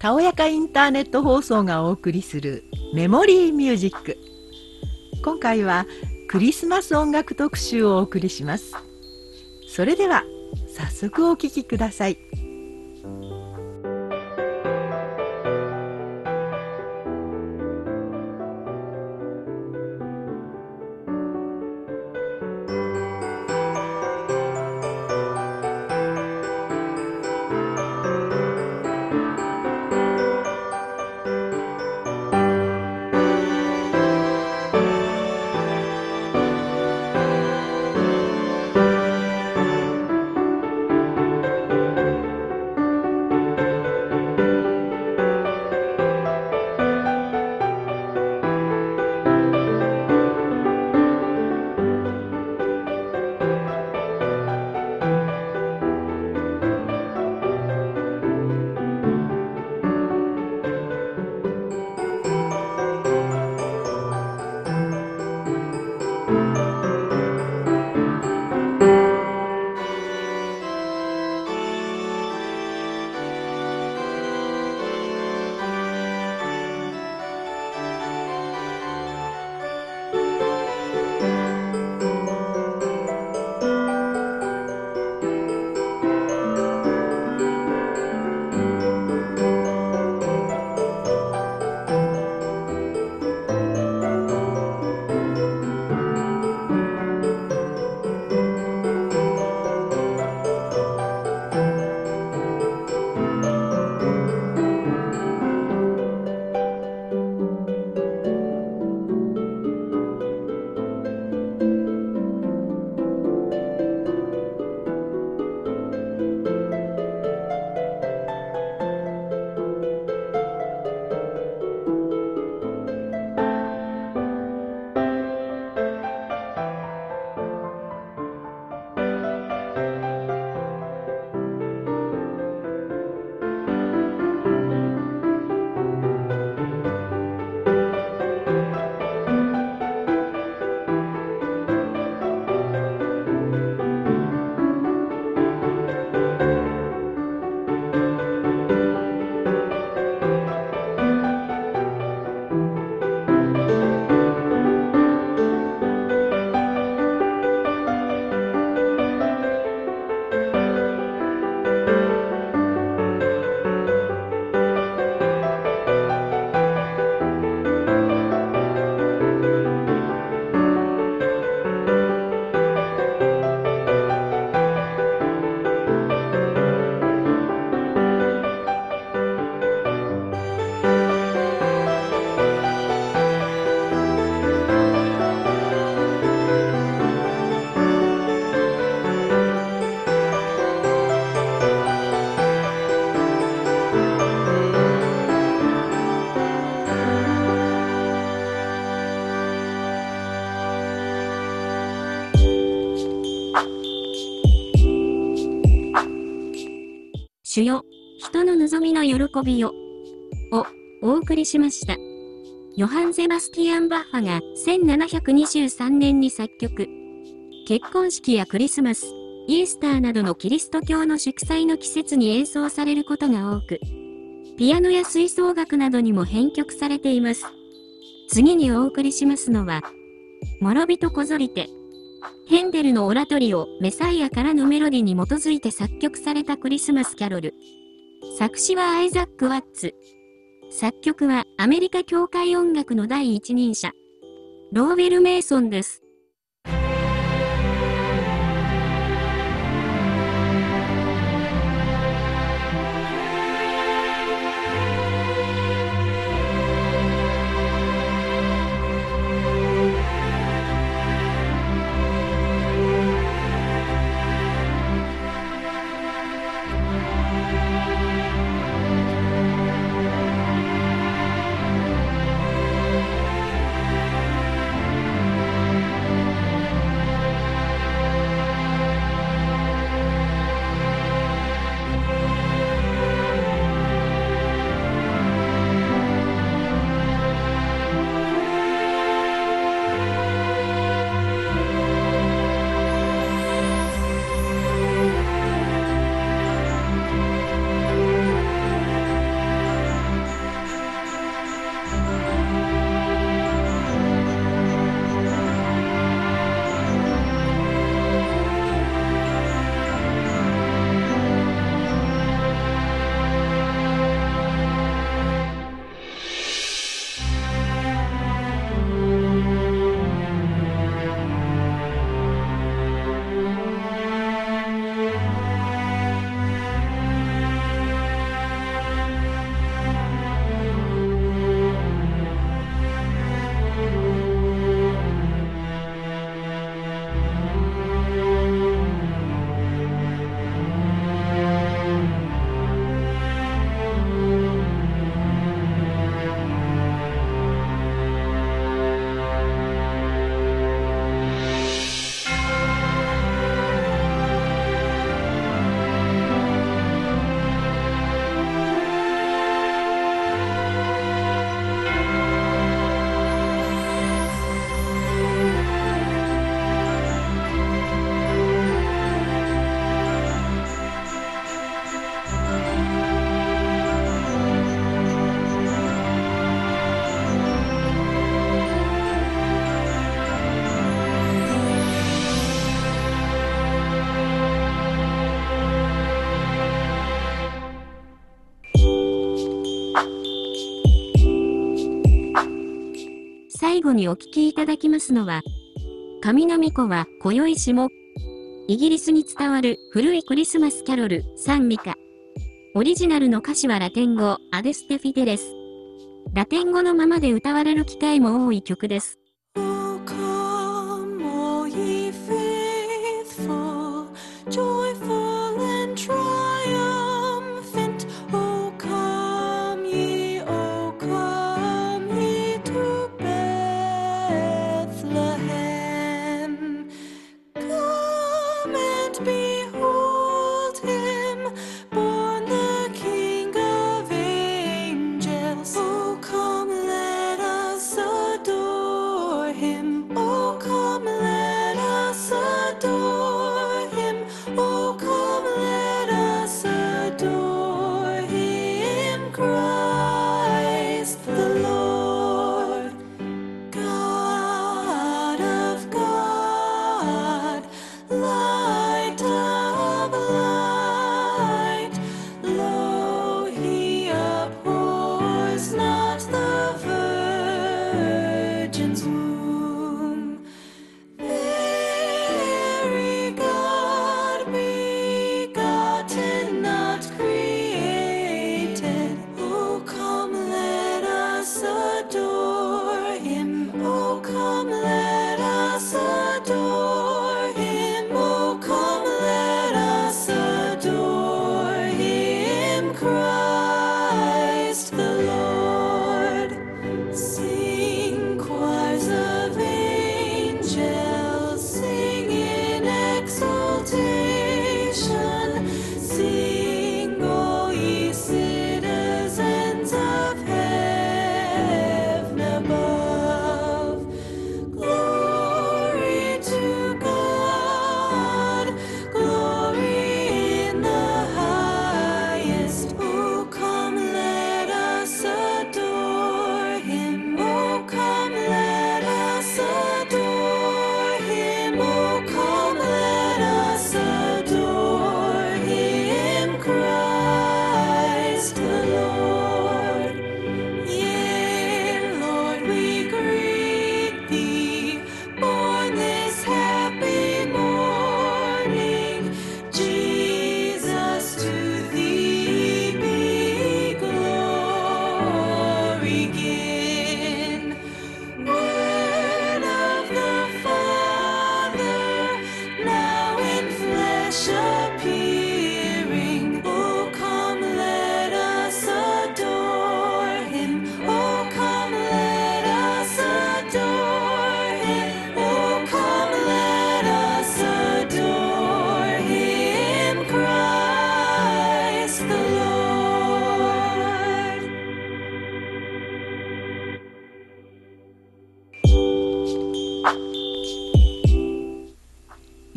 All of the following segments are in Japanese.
たおやかインターネット放送がお送りするメモリーミュージック。今回はクリスマス音楽特集をお送りします。それでは早速お聴きください。主よ、人の望みの喜びを、を、お送りしました。ヨハン・ゼバスティアン・バッハが1723年に作曲。結婚式やクリスマス、イースターなどのキリスト教の祝祭の季節に演奏されることが多く、ピアノや吹奏楽などにも編曲されています。次にお送りしますのは、諸人こぞりて、ヘンデルのオラトリオ、メサイアからのメロディに基づいて作曲されたクリスマスキャロル。作詞はアイザック・ワッツ。作曲はアメリカ教会音楽の第一人者、ローウェル・メイソンです。最後にお聴きいただきますのは、神波子は今宵しも、イギリスに伝わる古いクリスマスキャロル、サンミカ。オリジナルの歌詞はラテン語、アデステフィデレス。ラテン語のままで歌われる機会も多い曲です。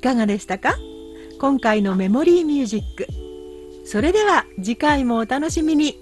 いかがでしたか？今回のメモリーミュージック。それでは次回もお楽しみに。